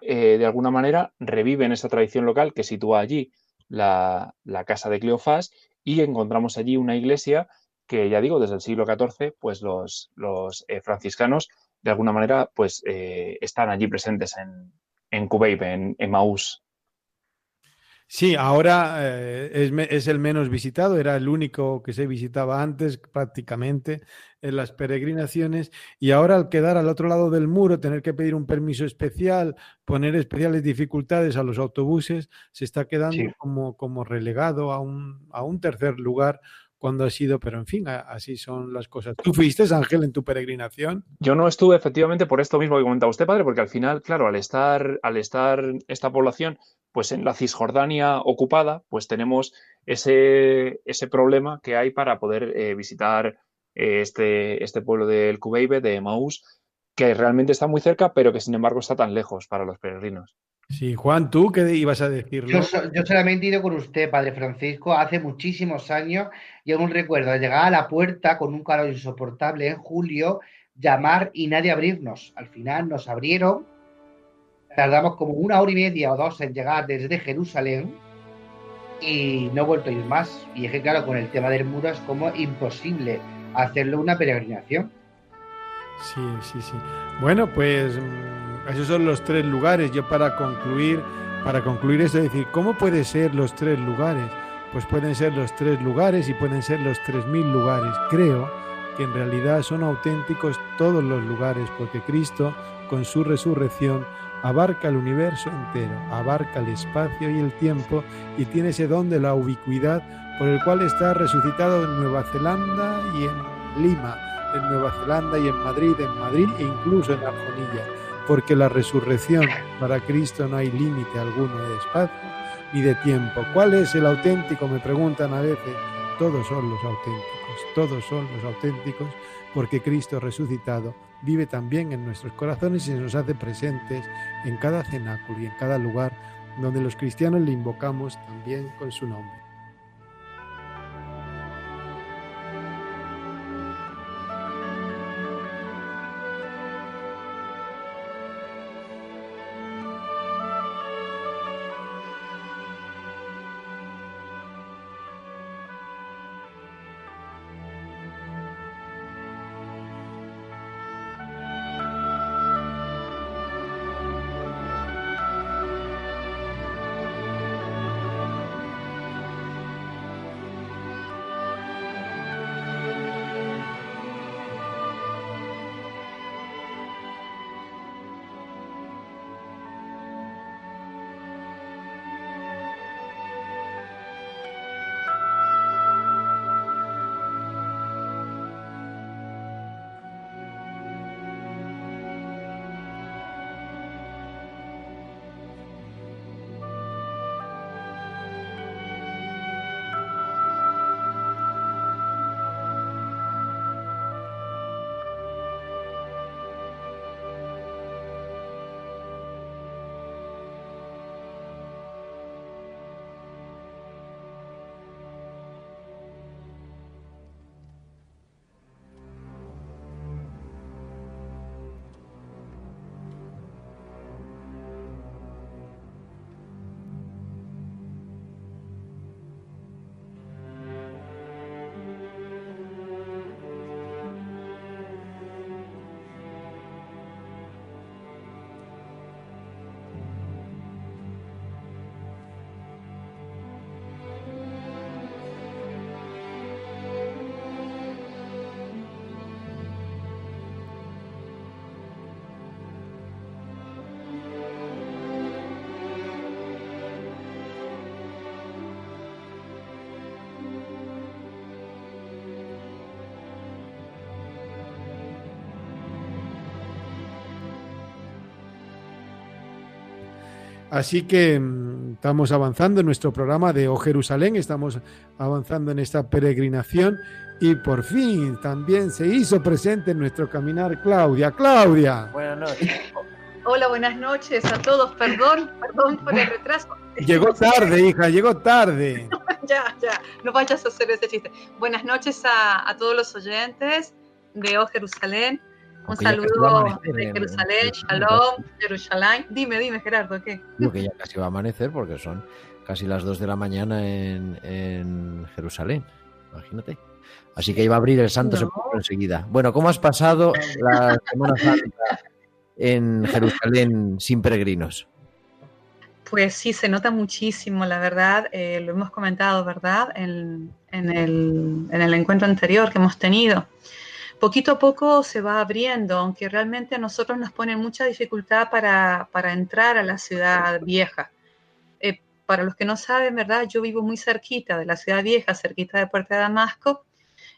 eh, de alguna manera, reviven esa tradición local que sitúa allí la, casa de Cleofás y encontramos allí una iglesia que, ya digo, desde el siglo XIV, pues los, eh, franciscanos, de alguna manera, pues eh, están allí presentes en, en en, en Maús. Sí, ahora eh, es, el menos visitado, era el único que se visitaba antes prácticamente en las peregrinaciones y ahora al quedar al otro lado del muro, tener que pedir un permiso especial, poner especiales dificultades a los autobuses, se está quedando como, como relegado a un, a un tercer lugar cuando ha sido, pero en fin, así son las cosas. ¿Tú fuiste, Ángel, en tu peregrinación? Yo no estuve efectivamente por esto mismo que comentaba usted, padre, porque al final, claro, al estar, al estar esta población pues en la Cisjordania ocupada, pues tenemos ese, ese problema que hay para poder eh, visitar eh, este, este pueblo del Cubeibe, de Maús, que realmente está muy cerca, pero que sin embargo está tan lejos para los peregrinos. Sí, Juan, ¿tú qué ibas a decirlo? Yo, solamente he ido con usted, Padre Francisco, hace muchísimos años y aún recuerdo llegar a la puerta con un calor insoportable en julio, llamar y nadie abrirnos. Al final nos abrieron, tardamos como una hora y media o dos en llegar desde Jerusalén y no he vuelto a ir más. Y es que claro, con el tema del muro es como imposible hacerlo una peregrinación. Sí, sí, sí. Bueno, pues esos son los tres lugares. Yo para concluir, para concluir esto, decir, ¿cómo pueden ser los tres lugares? Pues pueden ser los tres lugares y pueden ser los tres mil lugares. Creo que en realidad son auténticos todos los lugares, porque Cristo, con su resurrección, abarca el universo entero, abarca el espacio y el tiempo y tiene ese don de la ubicuidad por el cual está resucitado en Nueva Zelanda y en Lima, en Nueva Zelanda y en Madrid, en Madrid e incluso en Arjonilla porque la resurrección para Cristo no hay límite alguno de espacio ni de tiempo. ¿Cuál es el auténtico? Me preguntan a veces. Todos son los auténticos, todos son los auténticos, porque Cristo resucitado vive también en nuestros corazones y se nos hace presentes en cada cenáculo y en cada lugar donde los cristianos le invocamos también con su nombre. Así que mm, estamos avanzando en nuestro programa de O Jerusalén, estamos avanzando en esta peregrinación y por fin también se hizo presente en nuestro caminar Claudia. Claudia. Buenas noches. Hola, buenas noches a todos. Perdón, perdón por el retraso. Llegó tarde, hija, llegó tarde. ya, ya, no vayas a hacer ese chiste. Buenas noches a, todos los oyentes de O Jerusalén. Un saludo de Jerusalén, Shalom, Jerusalén. Dime, dime, Gerardo, ¿qué? Digo que ya casi va a amanecer porque son casi las 2 de la mañana en, Jerusalén. Imagínate. Así que iba a abrir el Santo Sepulcro enseguida. Bueno, ¿cómo has pasado la Semana Santa en Jerusalén sin peregrinos? Pues sí, se nota muchísimo, la verdad. Eh, lo hemos comentado, ¿verdad? En, el, en, el, encuentro anterior que hemos tenido. Poquito a poco se va abriendo, aunque realmente a nosotros nos pone mucha dificultad para, para entrar a la ciudad vieja. Eh, para los que no saben, ¿verdad? Yo vivo muy cerquita de la ciudad vieja, cerquita de Puerta de Damasco,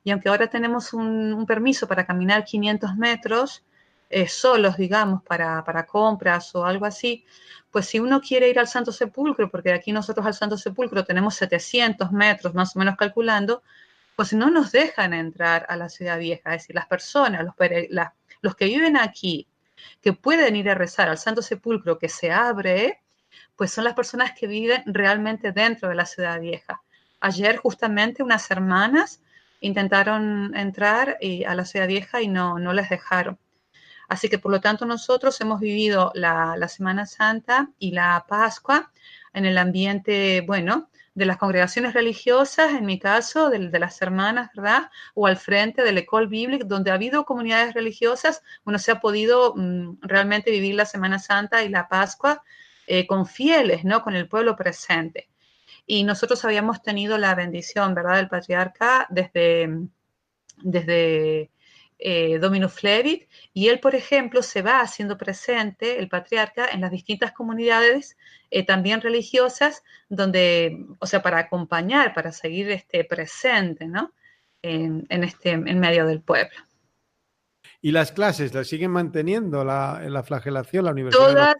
y aunque ahora tenemos un, permiso para caminar 500 metros, eh, solos, digamos, para, para, compras o algo así, pues si uno quiere ir al Santo Sepulcro, porque aquí nosotros al Santo Sepulcro tenemos 700 metros más o menos calculando, pues no nos dejan entrar a la ciudad vieja. Es decir, las personas, los, los que viven aquí, que pueden ir a rezar al Santo Sepulcro que se abre, pues son las personas que viven realmente dentro de la ciudad vieja. Ayer justamente unas hermanas intentaron entrar eh, a la ciudad vieja y no, no les dejaron. Así que por lo tanto nosotros hemos vivido la, Semana Santa y la Pascua en el ambiente, bueno, de las congregaciones religiosas, en mi caso, de, las hermanas, ¿verdad? O al frente del Ecole Biblique, donde ha habido comunidades religiosas, bueno, se ha podido mm, realmente vivir la Semana Santa y la Pascua eh, con fieles, ¿no? Con el pueblo presente. Y nosotros habíamos tenido la bendición, ¿verdad? Del patriarca desde, desde eh, Dominus Flevit, y él, por ejemplo, se va haciendo presente, el patriarca, en las distintas comunidades eh, también religiosas, donde, o sea, para acompañar, para seguir este, presente, ¿no? En, este, en medio del pueblo. ¿Y las clases las siguen manteniendo, la, la flagelación, la universidad? Todas,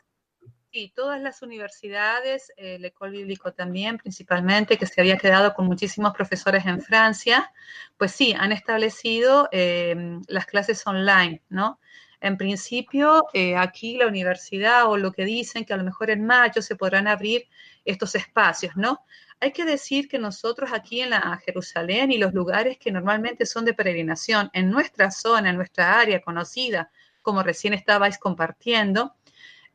Sí, todas las universidades, el Ecole Bíblico también, principalmente, que se había quedado con muchísimos profesores en Francia, pues sí, han establecido em, las clases online, ¿no? En principio, eh, aquí la universidad o lo que dicen que a lo mejor en mayo se podrán abrir estos espacios, ¿no? Hay que decir que nosotros aquí en la Jerusalén y los lugares que normalmente son de peregrinación, en nuestra zona, en nuestra área conocida, como recién estabais compartiendo,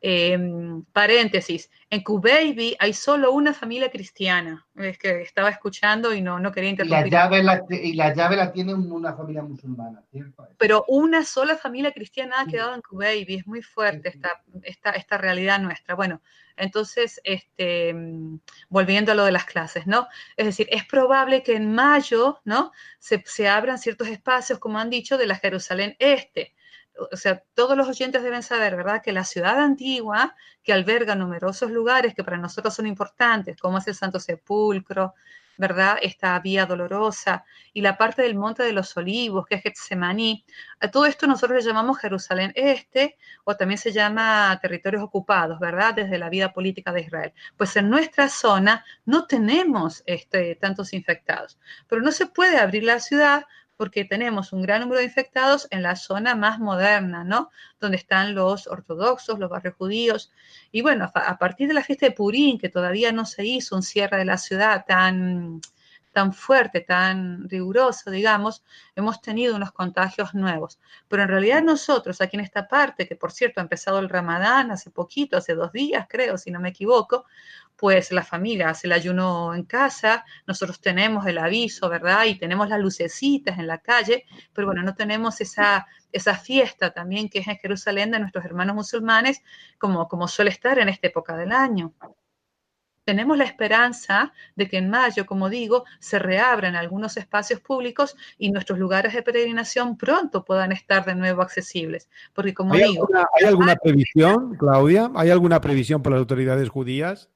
Em, paréntesis, en Q-Baby hay solo una familia cristiana. Es que estaba escuchando y no, no quería interrumpir. Y la llave la, y la, llave la tiene una familia musulmana, Pero una sola familia cristiana ha quedado en Q-Baby. Es muy fuerte esta, esta, esta, realidad nuestra. Bueno, entonces, este, volviendo a lo de las clases, ¿no? Es decir, es probable que en mayo, ¿no? Se, se abran ciertos espacios, como han dicho, de la Jerusalén Este o sea, todos los oyentes deben saber, ¿verdad?, que la ciudad antigua, que alberga numerosos lugares que para nosotros son importantes, como es el Santo Sepulcro, ¿verdad?, esta Vía Dolorosa y la parte del Monte de los Olivos, que es Getsemaní, a todo esto nosotros le llamamos Jerusalén Este, o también se llama territorios ocupados, ¿verdad?, desde la vida política de Israel. Pues en nuestra zona no tenemos este, tantos infectados, pero no se puede abrir la ciudad porque tenemos un gran número de infectados en la zona más moderna, ¿no? Donde están los ortodoxos, los barrios judíos. Y bueno, a partir de la fiesta de Purín, que todavía no se hizo un cierre de la ciudad tan, tan fuerte, tan riguroso, digamos, hemos tenido unos contagios nuevos. Pero en realidad nosotros aquí en esta parte, que por cierto ha empezado el ramadán hace poquito, hace dos días creo, si no me equivoco, pues la familia hace el ayuno en casa, nosotros tenemos el aviso, ¿verdad? Y tenemos las lucecitas en la calle, pero bueno, no tenemos esa, esa fiesta también que es en Jerusalén de nuestros hermanos musulmanes, como, como suele estar en esta época del año. Tenemos la esperanza de que en mayo, como digo, se reabran algunos espacios públicos y nuestros lugares de peregrinación pronto puedan estar de nuevo accesibles. Porque como ¿Hay digo... ¿Hay alguna previsión, Claudia? ¿Hay alguna previsión por las autoridades judías?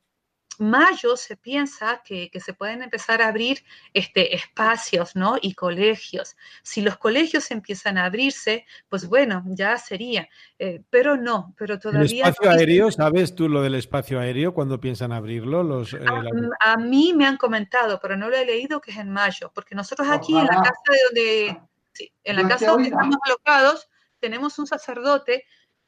Mayo se piensa que, se pueden empezar a abrir este, espacios ¿no? y colegios. Si los colegios empiezan a abrirse, pues bueno, ya sería. Eh, pero no, pero todavía... ¿El espacio aéreo? ¿Sabes tú lo del espacio aéreo cuando piensan abrirlo? Los, eh, a, mí me han comentado, pero no lo he leído, que es en mayo, porque nosotros aquí en la casa de donde... en la casa donde estamos alocados, tenemos un sacerdote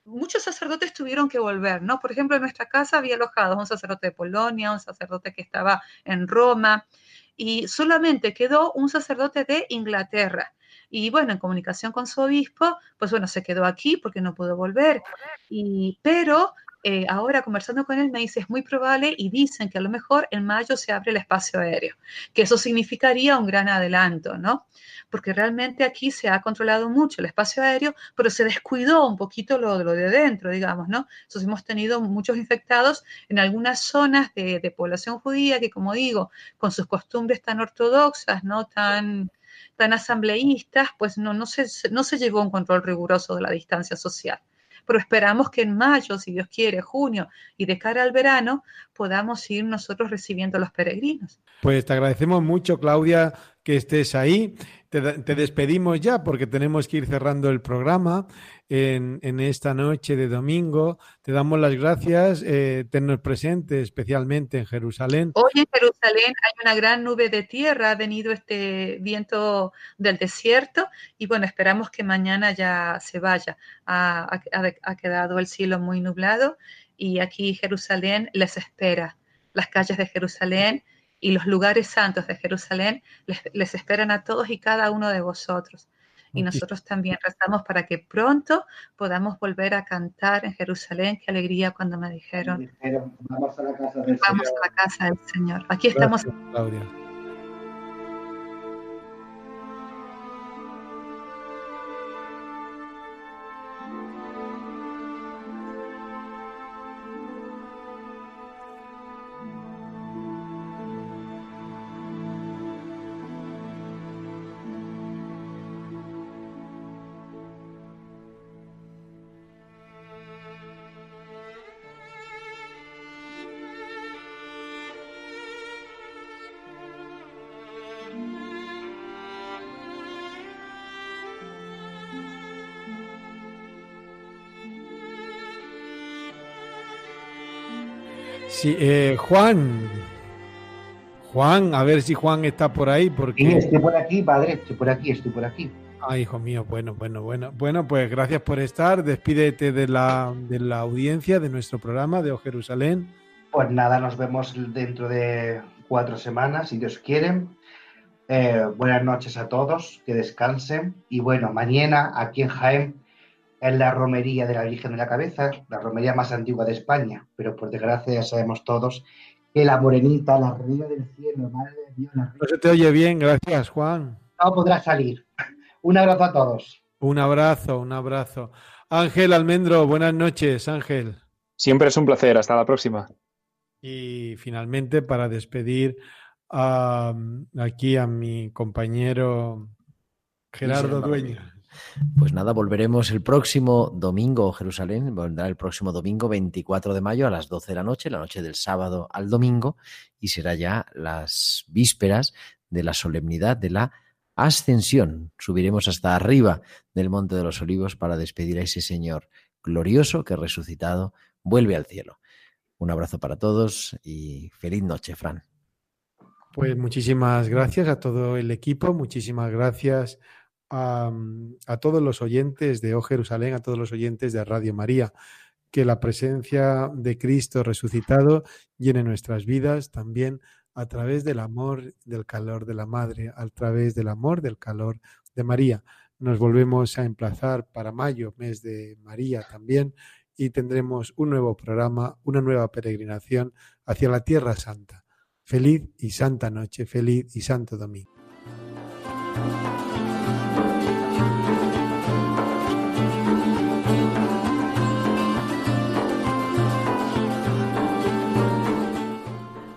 muchos sacerdotes tuvieron que volver, ¿no? Por ejemplo, en nuestra casa había alojado un sacerdote de Polonia, un sacerdote que estaba en Roma, y solamente quedó un sacerdote de Inglaterra. Y bueno, en comunicación con su obispo, pues bueno, se quedó aquí porque no pudo volver. Y, pero eh, ahora conversando con él me dice es muy probable y dicen que a lo mejor en mayo se abre el espacio aéreo, que eso significaría un gran adelanto, ¿no? Porque realmente aquí se ha controlado mucho el espacio aéreo, pero se descuidó un poquito lo, lo de dentro, digamos, ¿no? Entonces hemos tenido muchos infectados en algunas zonas de, población judía que, como digo, con sus costumbres tan ortodoxas, ¿no? Tan, tan asambleístas, pues no, no, se, no se llevó un control riguroso de la distancia social pero esperamos que en mayo, si Dios quiere, junio y de cara al verano, podamos ir nosotros recibiendo a los peregrinos. Pues te agradecemos mucho, Claudia, que estés ahí. Te, despedimos ya porque tenemos que ir cerrando el programa en, esta noche de domingo. Te damos las gracias, eh, tennos presente especialmente en Jerusalén. Hoy en Jerusalén hay una gran nube de tierra, ha venido este viento del desierto y bueno, esperamos que mañana ya se vaya. Ha, ha quedado el cielo muy nublado y aquí Jerusalén les espera. Las calles de Jerusalén y los lugares santos de Jerusalén les, les esperan a todos y cada uno de vosotros y nosotros también rezamos para que pronto podamos volver a cantar en Jerusalén. Qué alegría cuando me dijeron, vamos a la casa del vamos Señor. A la casa del Señor. Aquí estamos. Claudia. Sí, eh, Juan. Juan, a ver si Juan está por ahí. Porque... Sí, estoy por aquí, padre, estoy por aquí, estoy por aquí. Ay, hijo mío, bueno, bueno, bueno. Bueno, pues gracias por estar. Despídete de la, de la audiencia de nuestro programa de O Jerusalén. Pues nada, nos vemos dentro de cuatro semanas, si Dios quiere. Eh, buenas noches a todos, que descansen. Y bueno, mañana aquí en Jaén es la romería de la Virgen de la Cabeza, la romería más antigua de España, pero por desgracia ya sabemos todos que la morenita, la reina del cielo, madre de Dios, No se te oye bien, gracias Juan. No podrá salir. Un abrazo a todos. Un abrazo, un abrazo. Ángel Almendro, buenas noches, Ángel. Siempre es un placer, hasta la próxima. Y finalmente, para despedir aquí a mi compañero Gerardo Dueño. Pues nada, volveremos el próximo domingo, Jerusalén, vendrá el próximo domingo 24 de mayo a las 12 de la noche, la noche del sábado al domingo, y será ya las vísperas de la solemnidad de la ascensión. Subiremos hasta arriba del Monte de los Olivos para despedir a ese Señor glorioso que resucitado vuelve al cielo. Un abrazo para todos y feliz noche, Fran. Pues muchísimas gracias a todo el equipo, muchísimas gracias a, todos los oyentes de O Jerusalén, a todos los oyentes de Radio María, que la presencia de Cristo resucitado llene nuestras vidas también a través del amor, del calor de la Madre, a través del amor, del calor de María. Nos volvemos a emplazar para mayo, mes de María también, y tendremos un nuevo programa, una nueva peregrinación hacia la Tierra Santa. Feliz y santa noche, feliz y santo domingo.